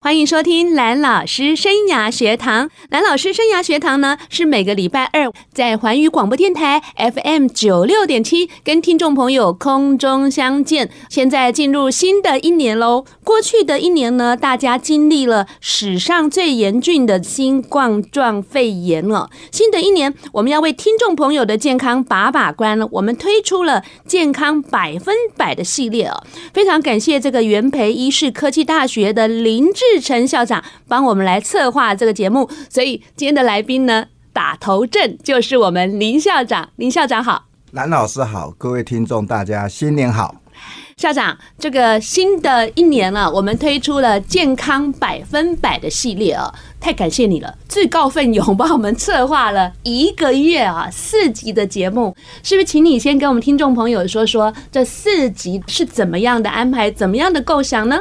欢迎收听蓝老师生涯学堂。蓝老师生涯学堂呢，是每个礼拜二在环宇广播电台 FM 九六点七跟听众朋友空中相见。现在进入新的一年喽。过去的一年呢，大家经历了史上最严峻的新冠状肺炎了。新的一年，我们要为听众朋友的健康把把关了。我们推出了健康百分百的系列哦。非常感谢这个元培医事科技大学的林志。志成校长帮我们来策划这个节目，所以今天的来宾呢，打头阵就是我们林校长。林校长好，蓝老师好，各位听众大家新年好。校长，这个新的一年了，我们推出了健康百分百的系列啊，太感谢你了，自告奋勇帮我们策划了一个月啊四集的节目，是不是？请你先跟我们听众朋友说说这四集是怎么样的安排，怎么样的构想呢？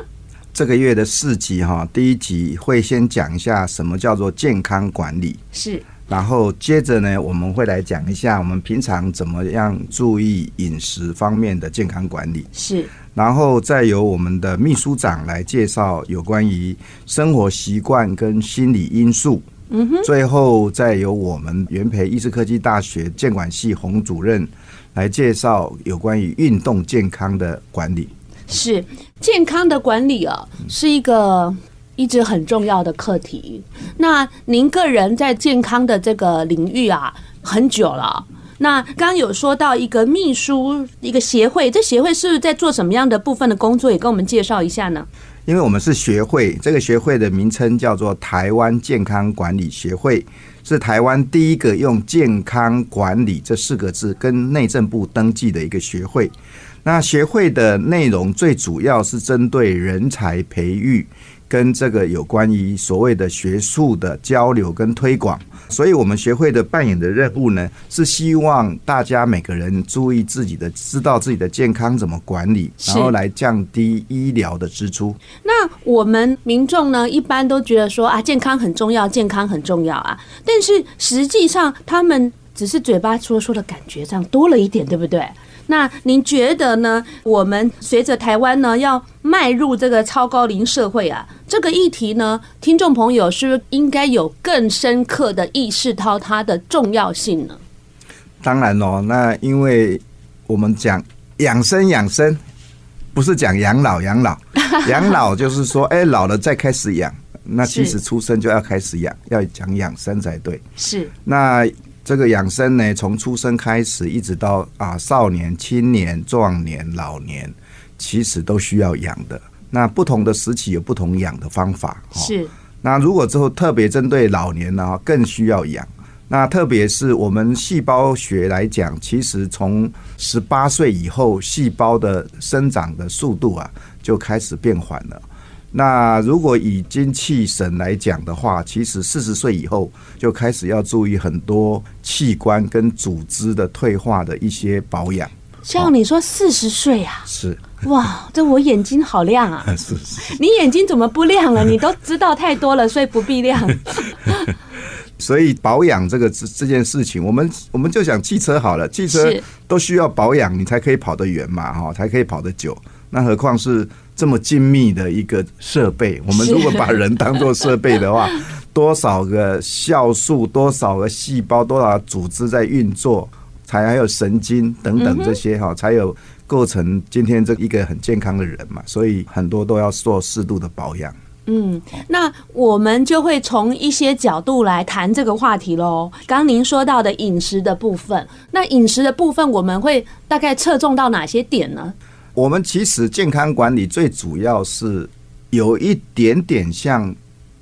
这个月的四集哈，第一集会先讲一下什么叫做健康管理，是。然后接着呢，我们会来讲一下我们平常怎么样注意饮食方面的健康管理，是。然后再由我们的秘书长来介绍有关于生活习惯跟心理因素，嗯哼。最后再由我们元培医师科技大学健管系洪主任来介绍有关于运动健康的管理。是健康的管理啊，是一个一直很重要的课题。那您个人在健康的这个领域啊，很久了。那刚有说到一个秘书一个协会，这协会是是在做什么样的部分的工作？也跟我们介绍一下呢？因为我们是学会，这个学会的名称叫做台湾健康管理协会，是台湾第一个用健康管理这四个字跟内政部登记的一个学会。那协会的内容最主要是针对人才培育跟这个有关于所谓的学术的交流跟推广，所以我们学会的扮演的任务呢，是希望大家每个人注意自己的，知道自己的健康怎么管理，然后来降低医疗的支出。那我们民众呢，一般都觉得说啊，健康很重要，健康很重要啊，但是实际上他们只是嘴巴说说的感觉上多了一点，对不对？那您觉得呢？我们随着台湾呢要迈入这个超高龄社会啊，这个议题呢，听众朋友是不是应该有更深刻的意识到它的重要性呢？当然喽，那因为我们讲养生养生，不是讲养老养老，养老就是说，哎，老了再开始养，那其实出生就要开始养，要讲养生才对。是那。这个养生呢，从出生开始，一直到啊少年、青年、壮年、老年，其实都需要养的。那不同的时期有不同养的方法。是。那如果之后特别针对老年呢，更需要养。那特别是我们细胞学来讲，其实从十八岁以后，细胞的生长的速度啊，就开始变缓了。那如果以精气神来讲的话，其实四十岁以后就开始要注意很多器官跟组织的退化的一些保养。像你说四十岁啊？是哇，这我眼睛好亮啊！是是，你眼睛怎么不亮了？你都知道太多了，所以不必亮。所以保养这个这这件事情，我们我们就想汽车好了，汽车都需要保养，你才可以跑得远嘛，哈，才可以跑得久。那何况是这么精密的一个设备？我们如果把人当做设备的话，多少个酵素，多少个细胞，多少组织在运作，才还有神经等等这些哈，才有构成今天这一个很健康的人嘛。所以很多都要做适度的保养。嗯，那我们就会从一些角度来谈这个话题喽。刚您说到的饮食的部分，那饮食的部分我们会大概侧重到哪些点呢？我们其实健康管理最主要是有一点点像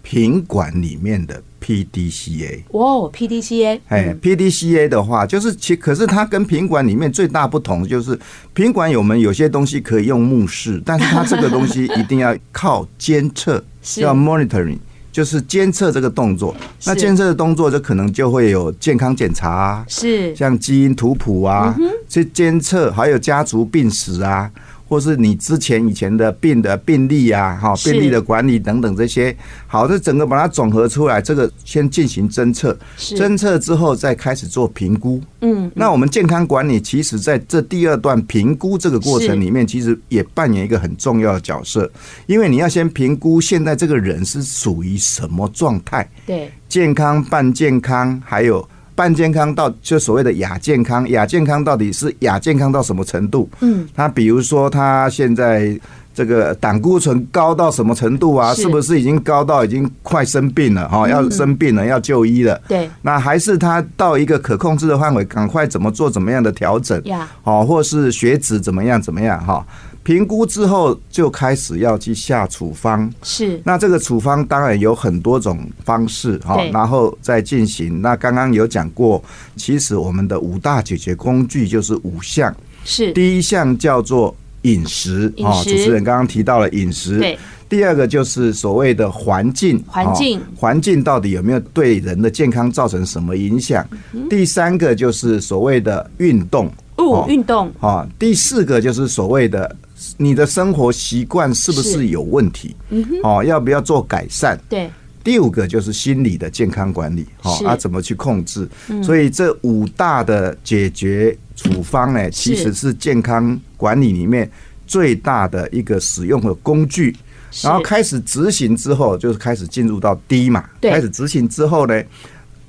品管里面的 PDCA 哦，PDCA，哎，PDCA 的话就是其可是它跟品管里面最大不同就是品管我们有些东西可以用目视，但是它这个东西一定要靠监测，叫 monitoring，就是监测这个动作。那监测的动作就可能就会有健康检查啊，是。像基因图谱啊，去监测还有家族病史啊。或是你之前以前的病的病例啊，哈，病例的管理等等这些，好，这整个把它总合出来，这个先进行侦测，侦测之后再开始做评估。嗯，那我们健康管理其实在这第二段评估这个过程里面，其实也扮演一个很重要的角色，因为你要先评估现在这个人是属于什么状态，对，健康、半健康，还有。半健康到就所谓的亚健康，亚健康到底是亚健康到什么程度？嗯，他比如说他现在这个胆固醇高到什么程度啊？是不是已经高到已经快生病了？哈，要生病了，要就医了。对，那还是他到一个可控制的范围，赶快怎么做怎么样的调整？呀，哦，或是血脂怎么样怎么样？哈。评估之后就开始要去下处方，是。那这个处方当然有很多种方式哈，然后再进行。那刚刚有讲过，其实我们的五大解决工具就是五项，是。第一项叫做饮食啊，主持人刚刚提到了饮食。对。第二个就是所谓的环境，环境，环境到底有没有对人的健康造成什么影响？第三个就是所谓的运动，哦，运动啊。第四个就是所谓的。你的生活习惯是不是有问题？嗯哦，要不要做改善？对。第五个就是心理的健康管理，哦，啊，怎么去控制？所以这五大的解决处方呢，其实是健康管理里面最大的一个使用的工具。然后开始执行之后，就是开始进入到 D 嘛。开始执行之后呢，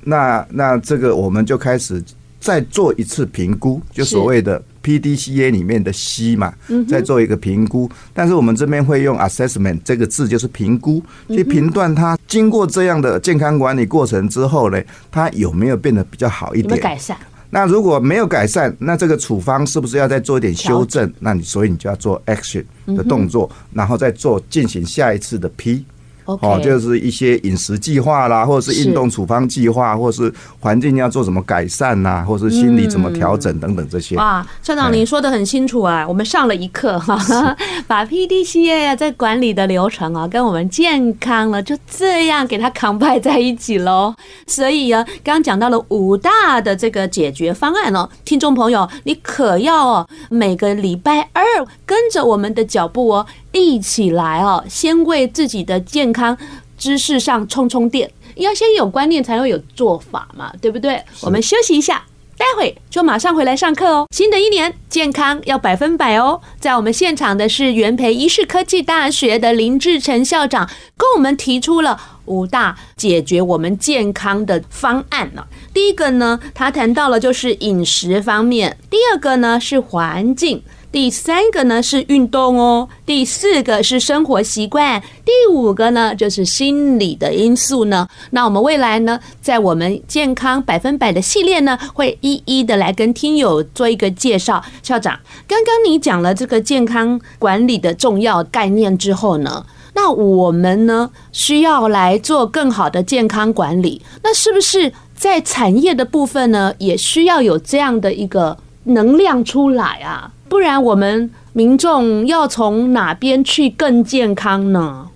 那那这个我们就开始再做一次评估，就所谓的。PDCA 里面的 C 嘛，再做一个评估，但是我们这边会用 assessment 这个字，就是评估，去评断它经过这样的健康管理过程之后呢，它有没有变得比较好一点？改善。那如果没有改善，那这个处方是不是要再做一点修正？那你所以你就要做 action 的动作，然后再做进行下一次的 P。哦，就是一些饮食计划啦，或者是运动处方计划，或是环境要做什么改善呐，或是心理怎么调整等等这些。哇，校长您说的很清楚啊，我们上了一课哈，把 PDCA 在管理的流程啊，跟我们健康了就这样给它 combine 在一起喽。所以啊，刚刚讲到了五大的这个解决方案哦，听众朋友，你可要哦，每个礼拜二跟着我们的脚步哦。一起来哦！先为自己的健康知识上充充电，要先有观念才会有做法嘛，对不对？我们休息一下，待会就马上回来上课哦。新的一年健康要百分百哦！在我们现场的是元培医事科技大学的林志成校长，跟我们提出了五大解决我们健康的方案呢。第一个呢，他谈到了就是饮食方面；第二个呢是环境。第三个呢是运动哦，第四个是生活习惯，第五个呢就是心理的因素呢。那我们未来呢，在我们健康百分百的系列呢，会一一的来跟听友做一个介绍。校长，刚刚你讲了这个健康管理的重要概念之后呢，那我们呢需要来做更好的健康管理，那是不是在产业的部分呢，也需要有这样的一个能量出来啊？不然我们民众要从哪边去更健康呢？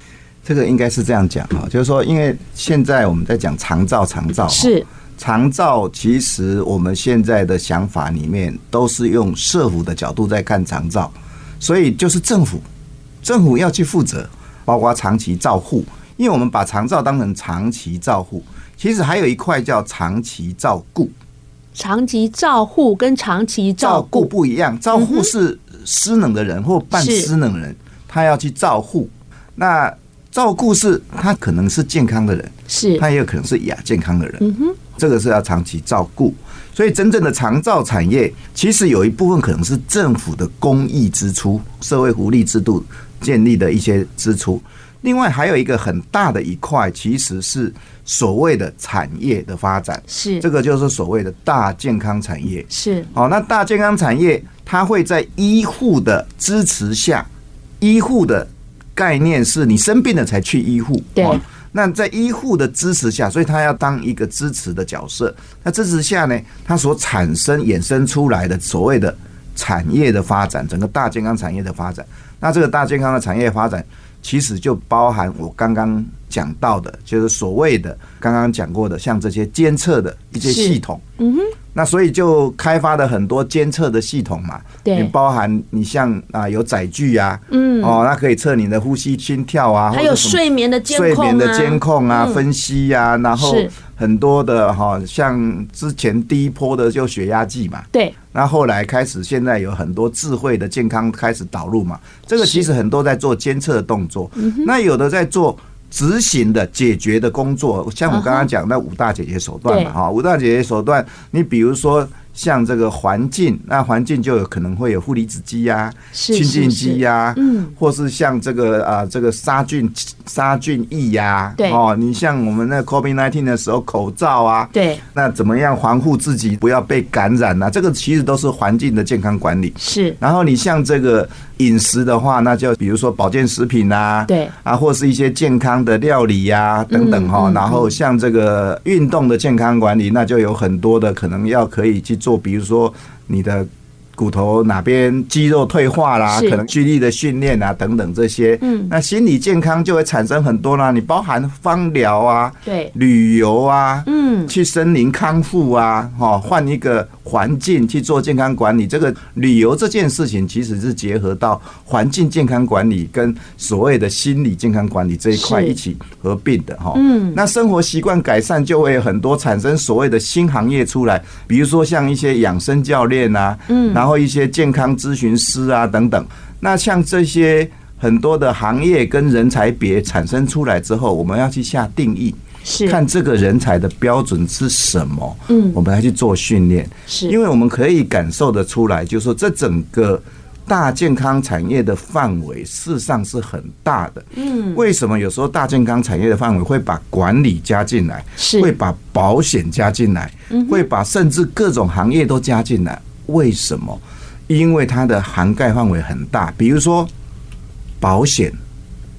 这个应该是这样讲哈，就是说，因为现在我们在讲长照，长照是长照，其实我们现在的想法里面都是用社福的角度在看长照，所以就是政府，政府要去负责，包括长期照护，因为我们把长照当成长期照护，其实还有一块叫长期照顾。长期照护跟长期照顾不一样，照护是失能的人或半失能的人，他要去照护。那照顾是他可能是健康的人，是他也有可能是亚健康的人。嗯哼，这个是要长期照顾。所以真正的长照产业，其实有一部分可能是政府的公益支出、社会福利制度建立的一些支出。另外还有一个很大的一块，其实是所谓的产业的发展，是这个就是所谓的大健康产业，是好。那大健康产业，它会在医护的支持下，医护的概念是你生病了才去医护，对。那在医护的支持下，所以他要当一个支持的角色。那支持下呢，它所产生衍生出来的所谓的产业的发展，整个大健康产业的发展，那这个大健康的产业发展。其实就包含我刚刚讲到的，就是所谓的刚刚讲过的，像这些监测的一些系统。嗯哼。那所以就开发了很多监测的系统嘛，对，包含你像啊有载具啊，嗯，哦，那可以测你的呼吸、心跳啊，还有睡眠的监控啊，睡眠的监控啊，分析呀，然后很多的哈，像之前第一波的就血压计嘛，对，那后来开始现在有很多智慧的健康开始导入嘛，这个其实很多在做监测的动作，那有的在做。执行的解决的工作，像我刚刚讲那五大解决手段嘛，哈，五大解决手段，你比如说。像这个环境，那环境就有可能会有负离子机呀、清净机呀，嗯，或是像这个啊，这个杀菌杀菌液呀，对哦，你像我们那 COVID-19 的时候，口罩啊，对，那怎么样防护自己不要被感染呢？这个其实都是环境的健康管理。是，然后你像这个饮食的话，那就比如说保健食品啊，对啊，或是一些健康的料理呀等等哈。然后像这个运动的健康管理，那就有很多的可能要可以去。做，比如说你的。骨头哪边肌肉退化啦，可能肌力的训练啊等等这些，嗯，那心理健康就会产生很多啦。你包含芳疗啊，对，旅游啊，嗯，去森林康复啊，哈，换一个环境去做健康管理。这个旅游这件事情其实是结合到环境健康管理跟所谓的心理健康管理这一块一起合并的哈。嗯，那生活习惯改善就会有很多产生所谓的新行业出来，比如说像一些养生教练啊，嗯，然后。或一些健康咨询师啊等等，那像这些很多的行业跟人才别产生出来之后，我们要去下定义，是看这个人才的标准是什么？嗯，我们来去做训练，是因为我们可以感受得出来，就是说这整个大健康产业的范围事实上是很大的。嗯，为什么有时候大健康产业的范围会把管理加进来，是会把保险加进来，会把甚至各种行业都加进来？为什么？因为它的涵盖范围很大。比如说保险，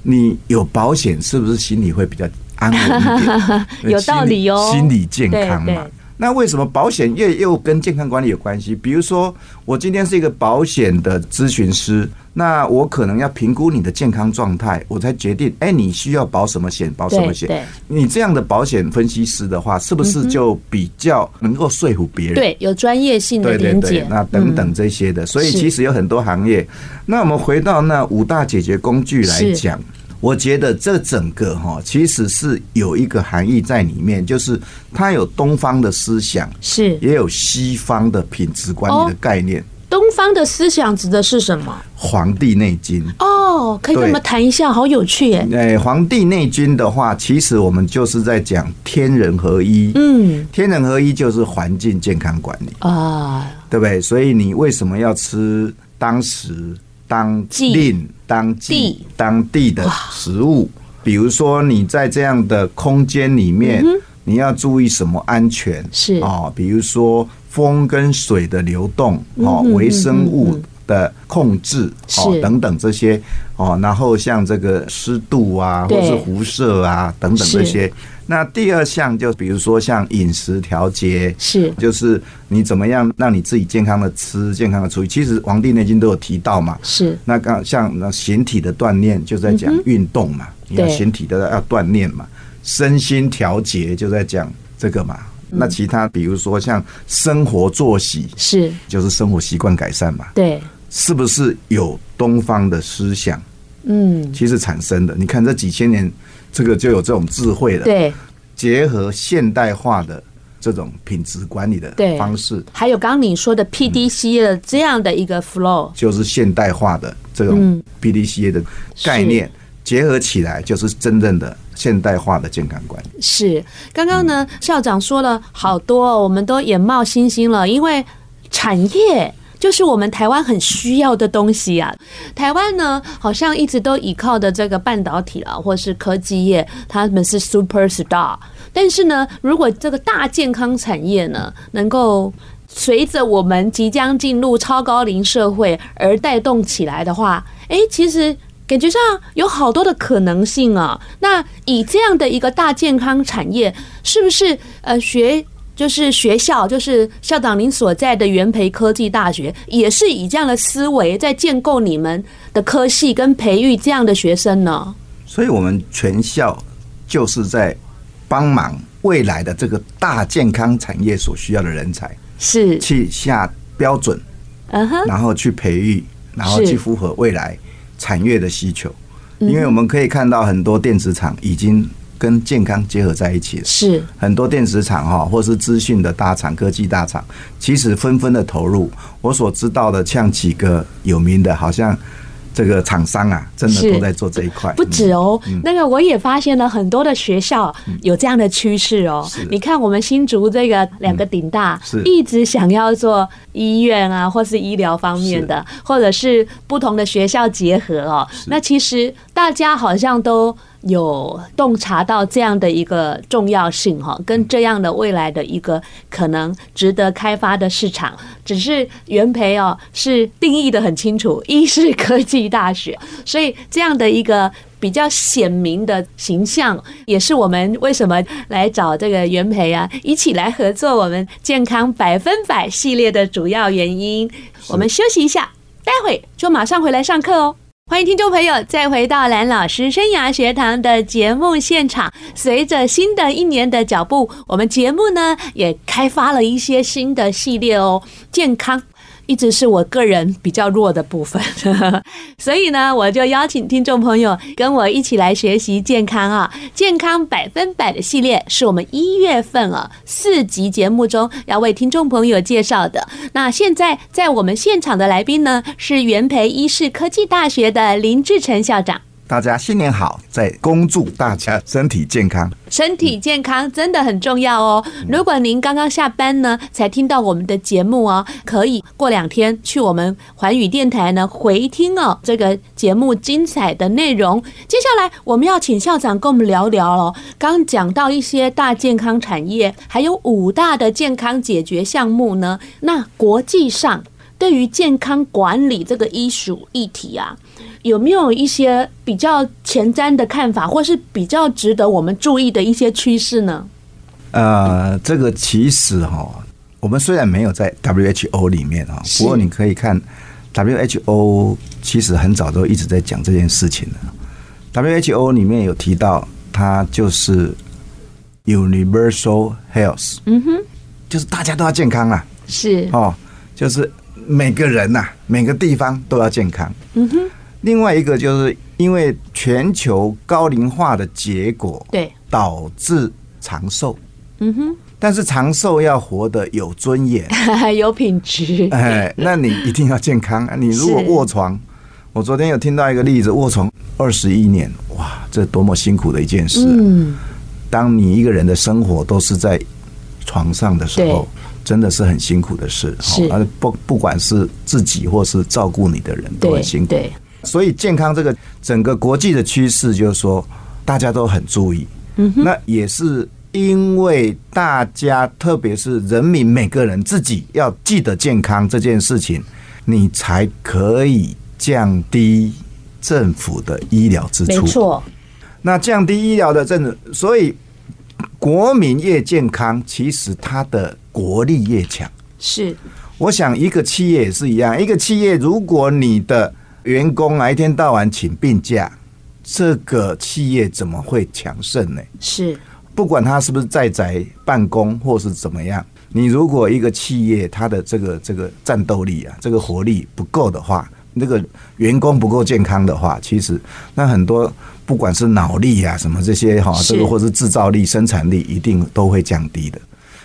你有保险是不是心里会比较安稳一点？有道理哦，心理健康嘛。那为什么保险业又跟健康管理有关系？比如说，我今天是一个保险的咨询师，那我可能要评估你的健康状态，我才决定，哎，你需要保什么险，保什么险？你这样的保险分析师的话，是不是就比较能够说服别人？对，有专业性的连接，那等等这些的。所以其实有很多行业。那我们回到那五大解决工具来讲。我觉得这整个哈，其实是有一个含义在里面，就是它有东方的思想，是也有西方的品质管理的概念。东方的思想指的是什么？《黄帝内经》哦，可以跟我们谈一下，好有趣耶！哎，《黄帝内经》的话，其实我们就是在讲天人合一。嗯，天人合一就是环境健康管理啊，对不对？所以你为什么要吃当时？当令当季当地的食物，比如说你在这样的空间里面，你要注意什么安全？是。啊，比如说风跟水的流动，哦，微生物的控制，哦，等等这些，哦，然后像这个湿度啊，或是辐射啊，等等这些。那第二项就比如说像饮食调节，是就是你怎么样让你自己健康的吃，健康的处理。其实《黄帝内经》都有提到嘛。是那刚像那形体的锻炼，就在讲运动嘛，你要形体的要锻炼嘛。身心调节就在讲这个嘛。那其他比如说像生活作息，是就是生活习惯改善嘛。对，是不是有东方的思想？嗯，其实产生的。你看这几千年。这个就有这种智慧了，对，结合现代化的这种品质管理的方式，还有刚刚你说的 PDCA 的这样的一个 flow，就是现代化的这种 PDCA 的概念结合起来，就是真正的现代化的健康管理。是，刚刚呢校长说了好多，我们都眼冒星星了，因为产业。就是我们台湾很需要的东西啊！台湾呢，好像一直都依靠的这个半导体啊，或是科技业，他们是 super star。但是呢，如果这个大健康产业呢，能够随着我们即将进入超高龄社会而带动起来的话，哎，其实感觉上有好多的可能性啊！那以这样的一个大健康产业，是不是呃学？就是学校，就是校长您所在的元培科技大学，也是以这样的思维在建构你们的科系跟培育这样的学生呢。所以，我们全校就是在帮忙未来的这个大健康产业所需要的人才。是去下标准，嗯哼，然后去培育，然后去符合未来产业的需求。因为我们可以看到很多电子厂已经跟健康结合在一起了，是很多电子厂哈，或是资讯的大厂、科技大厂，其实纷纷的投入。我所知道的，像几个有名的，好像。这个厂商啊，真的都在做这一块，不止哦。那个我也发现了很多的学校有这样的趋势哦。你看我们新竹这个两个顶大，一直想要做医院啊，或是医疗方面的，或者是不同的学校结合哦。那其实大家好像都。有洞察到这样的一个重要性哈，跟这样的未来的一个可能值得开发的市场，只是元培哦是定义得很清楚，一是科技大学，所以这样的一个比较显明的形象，也是我们为什么来找这个元培啊，一起来合作我们健康百分百系列的主要原因。我们休息一下，待会就马上回来上课哦。欢迎听众朋友再回到蓝老师生涯学堂的节目现场。随着新的一年的脚步，我们节目呢也开发了一些新的系列哦，健康。一直是我个人比较弱的部分，所以呢，我就邀请听众朋友跟我一起来学习健康啊！健康百分百的系列是我们一月份啊四集节目中要为听众朋友介绍的。那现在在我们现场的来宾呢，是元培医事科技大学的林志成校长。大家新年好，在恭祝大家身体健康。身体健康真的很重要哦。如果您刚刚下班呢，才听到我们的节目哦，可以过两天去我们环宇电台呢回听哦这个节目精彩的内容。接下来我们要请校长跟我们聊聊哦。刚讲到一些大健康产业，还有五大的健康解决项目呢。那国际上对于健康管理这个医属议题啊。有没有一些比较前瞻的看法，或是比较值得我们注意的一些趋势呢？呃，这个其实哈，我们虽然没有在 WHO 里面啊，不过你可以看 WHO 其实很早都一直在讲这件事情了。WHO 里面有提到，它就是 Universal Health，嗯哼，就是大家都要健康啊，是哦，就是每个人呐，每个地方都要健康，嗯哼。另外一个就是因为全球高龄化的结果，对，导致长寿。嗯哼，但是长寿要活得有尊严，有品质。哎，那你一定要健康。你如果卧床，我昨天有听到一个例子，卧床二十一年，哇，这多么辛苦的一件事。嗯，当你一个人的生活都是在床上的时候，真的是很辛苦的事。是，不不管是自己或是照顾你的人都很辛苦。对。所以健康这个整个国际的趋势，就是说大家都很注意。嗯，那也是因为大家，特别是人民每个人自己要记得健康这件事情，你才可以降低政府的医疗支出。没错。那降低医疗的政府，所以国民越健康，其实它的国力越强。是。我想一个企业也是一样，一个企业如果你的员工啊，一天到晚请病假，这个企业怎么会强盛呢？是，不管他是不是在宅办公或是怎么样，你如果一个企业它的这个这个战斗力啊，这个活力不够的话，那个员工不够健康的话，其实那很多不管是脑力啊什么这些哈，这个或是制造力、生产力一定都会降低的。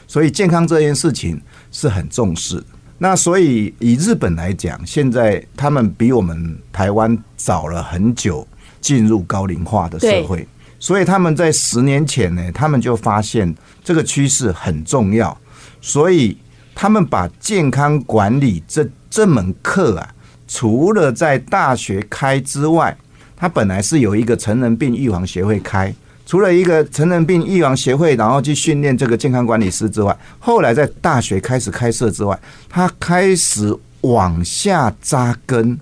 所以健康这件事情是很重视。那所以以日本来讲，现在他们比我们台湾早了很久进入高龄化的社会，所以他们在十年前呢，他们就发现这个趋势很重要，所以他们把健康管理这这门课啊，除了在大学开之外，他本来是有一个成人病预防协会开。除了一个成人病预防协会，然后去训练这个健康管理师之外，后来在大学开始开设之外，他开始往下扎根，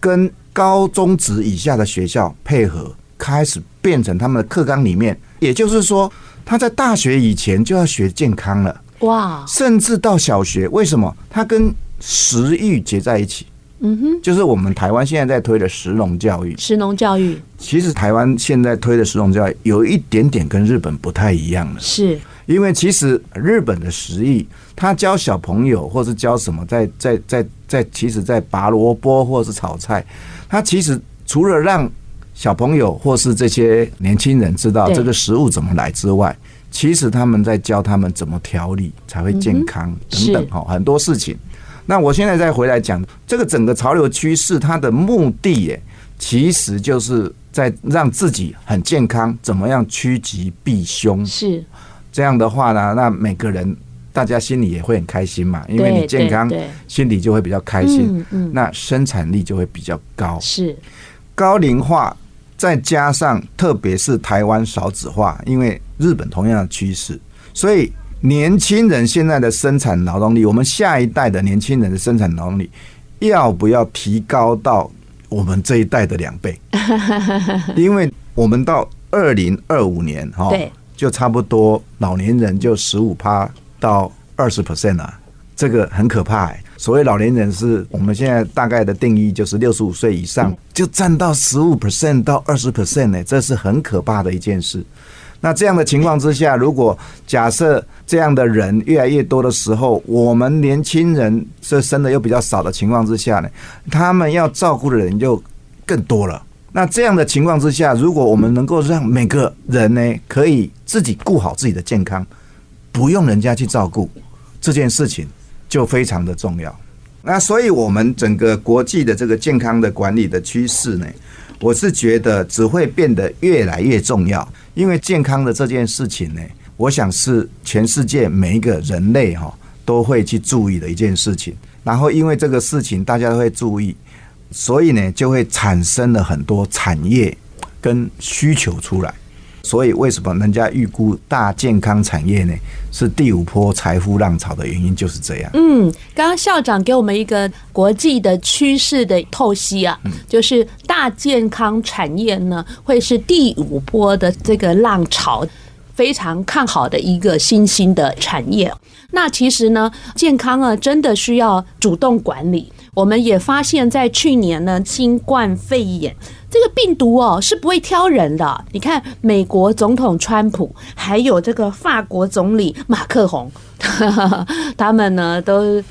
跟高中职以下的学校配合，开始变成他们的课纲里面。也就是说，他在大学以前就要学健康了。哇！甚至到小学，为什么？他跟食欲结在一起。嗯哼，就是我们台湾现在在推的食农教育。食农教育。其实台湾现在推的食农教育有一点点跟日本不太一样了，是。因为其实日本的食艺，他教小朋友或是教什么在，在在在在，其实，在拔萝卜或是炒菜，他其实除了让小朋友或是这些年轻人知道这个食物怎么来之外，其实他们在教他们怎么调理才会健康等等哈，很多事情。那我现在再回来讲这个整个潮流趋势，它的目的耶，其实就是在让自己很健康，怎么样趋吉避凶？是这样的话呢，那每个人大家心里也会很开心嘛，因为你健康，心里就会比较开心。嗯，那生产力就会比较高。是高龄化，再加上特别是台湾少子化，因为日本同样的趋势，所以。年轻人现在的生产劳动力，我们下一代的年轻人的生产劳动力，要不要提高到我们这一代的两倍？因为我们到二零二五年哈，就差不多老年人就十五趴到二十 percent 了，这个很可怕欸。所谓老年人是我们现在大概的定义，就是六十五岁以上就占到十五 percent 到二十 percent 呢，这是很可怕的一件事。那这样的情况之下，如果假设这样的人越来越多的时候，我们年轻人这生的又比较少的情况之下呢，他们要照顾的人就更多了。那这样的情况之下，如果我们能够让每个人呢可以自己顾好自己的健康，不用人家去照顾，这件事情就非常的重要。那所以，我们整个国际的这个健康的管理的趋势呢，我是觉得只会变得越来越重要。因为健康的这件事情呢，我想是全世界每一个人类哈都会去注意的一件事情。然后因为这个事情大家都会注意，所以呢就会产生了很多产业跟需求出来。所以为什么人家预估大健康产业呢？是第五波财富浪潮的原因就是这样。嗯，刚刚校长给我们一个国际的趋势的透析啊，就是大健康产业呢会是第五波的这个浪潮，非常看好的一个新兴的产业。那其实呢，健康啊真的需要主动管理。我们也发现，在去年呢，新冠肺炎这个病毒哦是不会挑人的。你看，美国总统川普，还有这个法国总理马克宏，他们呢都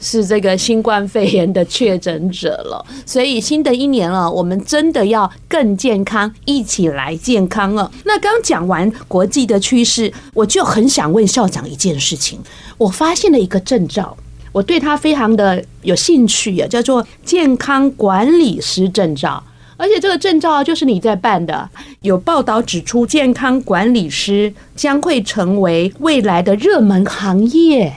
是这个新冠肺炎的确诊者了。所以新的一年了，我们真的要更健康，一起来健康了。那刚讲完国际的趋势，我就很想问校长一件事情，我发现了一个证照。我对他非常的有兴趣啊，叫做健康管理师证照，而且这个证照就是你在办的。有报道指出，健康管理师将会成为未来的热门行业。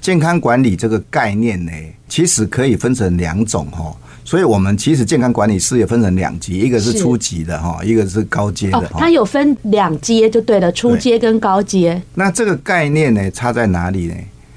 健康管理这个概念呢，其实可以分成两种哈，所以我们其实健康管理师也分成两级，一个是初级的哈，一个是高阶的。它有分两阶就对了，初阶跟高阶。那这个概念呢，差在哪里呢？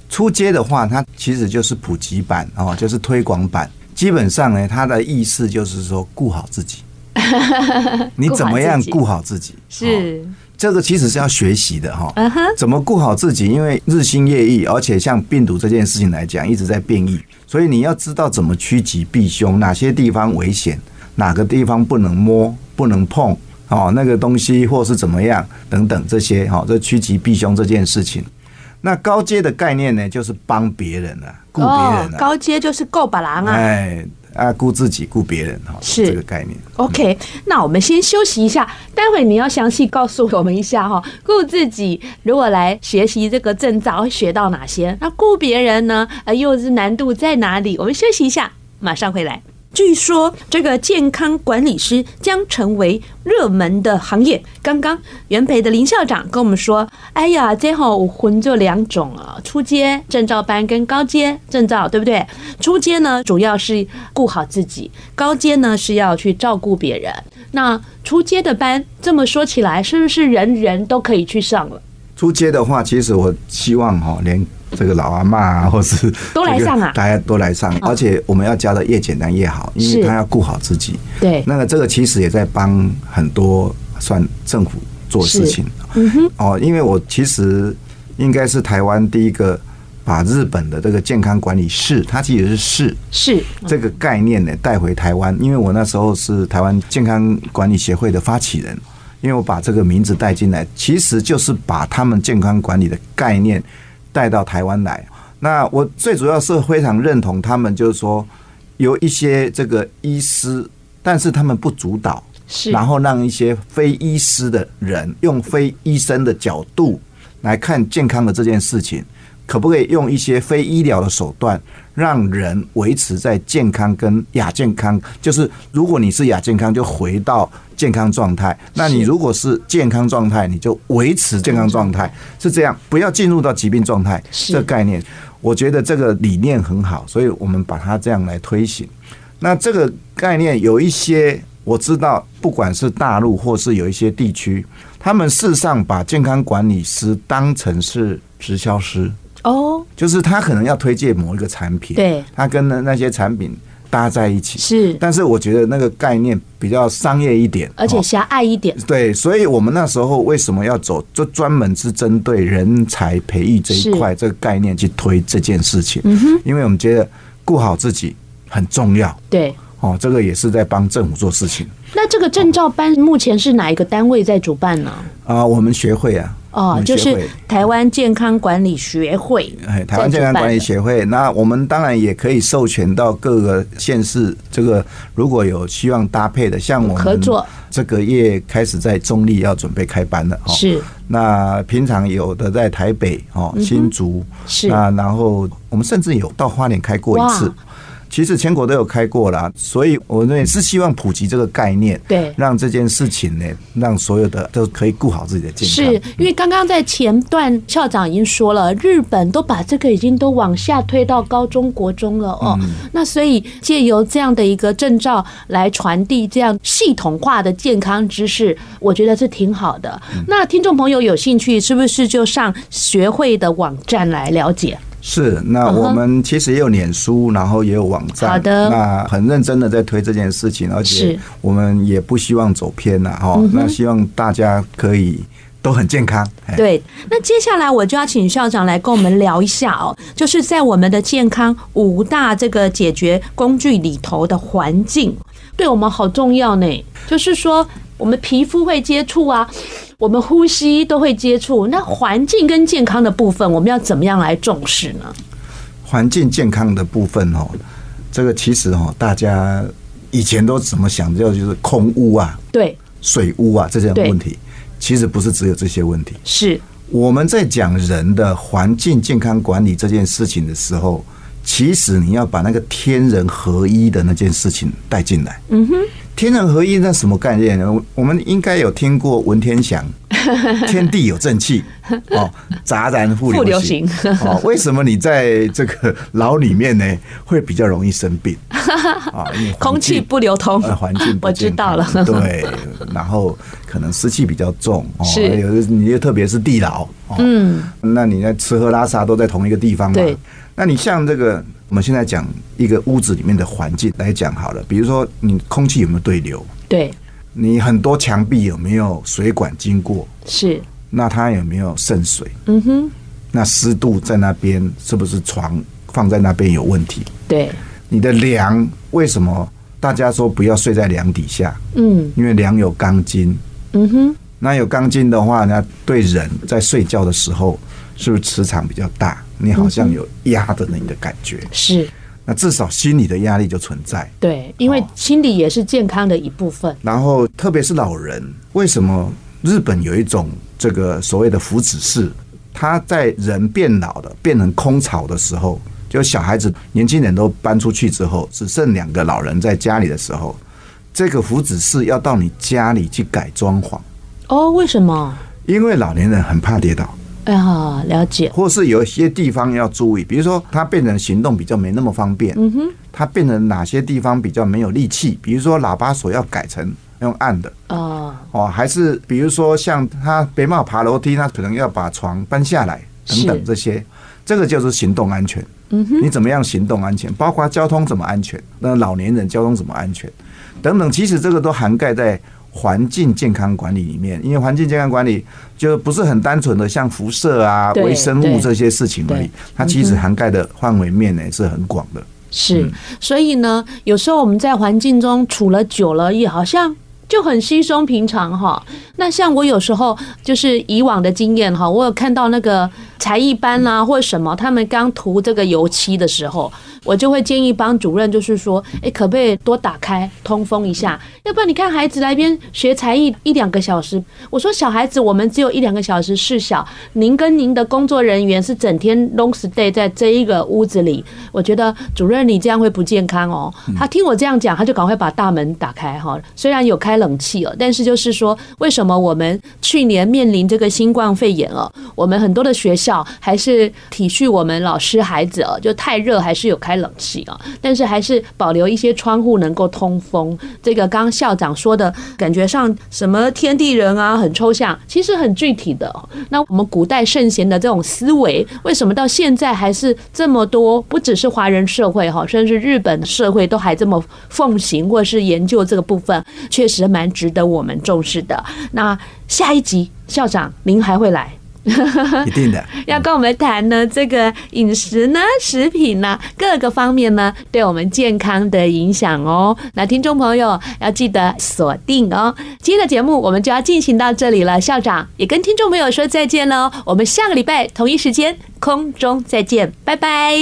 初阶的话，它其实就是普及版哦，就是推广版。基本上呢，他的意思就是说，顾好自己。你怎么样顾好自己？是这个其实是要学习的哈。怎么顾好自己？因为日新月异，而且像病毒这件事情来讲，一直在变异，所以你要知道怎么趋吉避凶，哪些地方危险，哪个地方不能摸、不能碰哦，那个东西或是怎么样等等这些哈，这趋吉避凶这件事情。那高阶的概念呢，就是帮别人啊，顾别人啊。高阶就是够把郎啊。哎，啊，顾自己，顾别人哈，是这个概念。OK，那我们先休息一下，待会你要详细告诉我们一下哈，顾自己如果来学习这个证照会学到哪些？那顾别人呢？呃，又是难度在哪里？我们休息一下，马上回来。据说这个健康管理师将成为热门的行业。刚刚元培的林校长跟我们说：“哎呀，最后我分这两种啊，初阶证照班跟高阶证照，对不对？初阶呢，主要是顾好自己；高阶呢，是要去照顾别人。那初阶的班，这么说起来，是不是人人都可以去上了？初阶的话，其实我希望哈，连。这个老阿妈啊，或是 都来上啊，大家都来上，而且我们要教的越简单越好，因为他要顾好自己。对，那个这个其实也在帮很多算政府做事情。嗯哼，哦，因为我其实应该是台湾第一个把日本的这个健康管理士，它其实是士是这个概念呢带回台湾。因为我那时候是台湾健康管理协会的发起人，因为我把这个名字带进来，其实就是把他们健康管理的概念带到台湾来。那我最主要是非常认同他们，就是说有一些这个医师，但是他们不主导，是然后让一些非医师的人用非医生的角度来看健康的这件事情，可不可以用一些非医疗的手段，让人维持在健康跟亚健康？就是如果你是亚健康，就回到健康状态；那你如果是健康状态，你就维持健康状态，是这样，不要进入到疾病状态。这概念，我觉得这个理念很好，所以我们把它这样来推行。那这个概念有一些我知道，不管是大陆或是有一些地区，他们事实上把健康管理师当成是直销师哦，就是他可能要推荐某一个产品，对，他跟那那些产品搭在一起是，但是我觉得那个概念比较商业一点，而且狭隘一点。对，所以我们那时候为什么要走，就专门是针对人才培育这一块这个概念去推这件事情。嗯哼，因为我们觉得顾好自己很重要。对。哦，这个也是在帮政府做事情。那这个证照班目前是哪一个单位在主办呢？啊，我们学会啊。哦，就是台湾健康管理学会。哎，台湾健康管理协会。那我们当然也可以授权到各个县市。这个如果有希望搭配的，像我们合作，这个月开始在中立要准备开班了。是。那平常有的在台北哦，新竹是。那然后我们甚至有到花莲开过一次。其实全国都有开过啦，所以我们也是希望普及这个概念，对，让这件事情呢，让所有的都可以顾好自己的健康。是因为刚刚在前段校长已经说了，日本都把这个已经都往下推到高中国中了哦。那所以借由这样的一个证照来传递这样系统化的健康知识，我觉得是挺好的。那听众朋友有兴趣，是不是就上学会的网站来了解？是，那我们其实也有脸书，然后也有网站，好的，那很认真的在推这件事情，而且我们也不希望走偏了哈。那希望大家可以都很健康。对，那接下来我就要请校长来跟我们聊一下哦，就是在我们的健康五大这个解决工具里头的环境，对我们好重要呢。就是说，我们皮肤会接触啊。我们呼吸都会接触，那环境跟健康的部分，我们要怎么样来重视呢？环境健康的部分哦，这个其实哦，大家以前都怎么想，就就是空污啊，对，水污啊这些问题，其实不是只有这些问题。是我们在讲人的环境健康管理这件事情的时候，其实你要把那个天人合一的那件事情带进来。嗯哼。天人合一那什么概念呢？我们应该有听过文天祥，天地有正气，哦，杂然复流行。哦，为什么你在这个牢里面呢，会比较容易生病？啊，空气不流通，环境我知道了。对，然后可能湿气比较重，是，有的你就特别是地牢，嗯，那你在吃喝拉撒都在同一个地方嘛？对，那你像这个。我们现在讲一个屋子里面的环境来讲好了，比如说你空气有没有对流？对，你很多墙壁有没有水管经过？是，那它有没有渗水？嗯哼，那湿度在那边是不是床放在那边有问题？对，你的梁为什么大家说不要睡在梁底下？嗯，因为梁有钢筋。嗯哼，那有钢筋的话，那对人在睡觉的时候是不是磁场比较大？你好像有压着你的感觉，是，那至少心理的压力就存在。对，因为心理也是健康的一部分。然后，特别是老人，为什么日本有一种这个所谓的福祉室？他在人变老的、变成空巢的时候，就小孩子、年轻人都搬出去之后，只剩两个老人在家里的时候，这个福祉室要到你家里去改装潢。哦，为什么？因为老年人很怕跌倒。哎呀，了解。或是有一些地方要注意，比如说他变成行动比较没那么方便。嗯哼。他变成哪些地方比较没有力气？比如说喇叭锁要改成用按的。哦。哦，还是比如说像他没办法爬楼梯，他可能要把床搬下来等等这些，这个就是行动安全。嗯哼。你怎么样行动安全？包括交通怎么安全？那老年人交通怎么安全？等等，其实这个都涵盖在环境健康管理里面，因为环境健康管理就不是很单纯的像辐射啊、微生物这些事情而已，它其实涵盖的范围面呢是很广的。是，所以呢，有时候我们在环境中处了久了，也好像。就很稀松平常哈。那像我有时候就是以往的经验哈，我有看到那个才艺班啊或者什么，他们刚涂这个油漆的时候。我就会建议班主任，就是说，哎，可不可以多打开通风一下？要不然你看孩子来边学才艺一两个小时，我说小孩子我们只有一两个小时事小，您跟您的工作人员是整天 long stay 在这一个屋子里，我觉得主任你这样会不健康哦。他听我这样讲，他就赶快把大门打开哈。虽然有开冷气哦，但是就是说，为什么我们去年面临这个新冠肺炎哦，我们很多的学校还是体恤我们老师孩子哦，就太热还是有开。冷气啊，但是还是保留一些窗户能够通风。这个刚校长说的感觉上什么天地人啊，很抽象，其实很具体的。那我们古代圣贤的这种思维，为什么到现在还是这么多？不只是华人社会哈，甚至日本社会都还这么奉行或是研究这个部分，确实实蛮值得我们重视的。那下一集校长您还会来？一定的，要跟我们谈呢，这个饮食呢、食品呢，各个方面呢，对我们健康的影响哦。那听众朋友要记得锁定哦。今天的节目我们就要进行到这里了，校长也跟听众朋友说再见喽。我们下个礼拜同一时间空中再见，拜拜。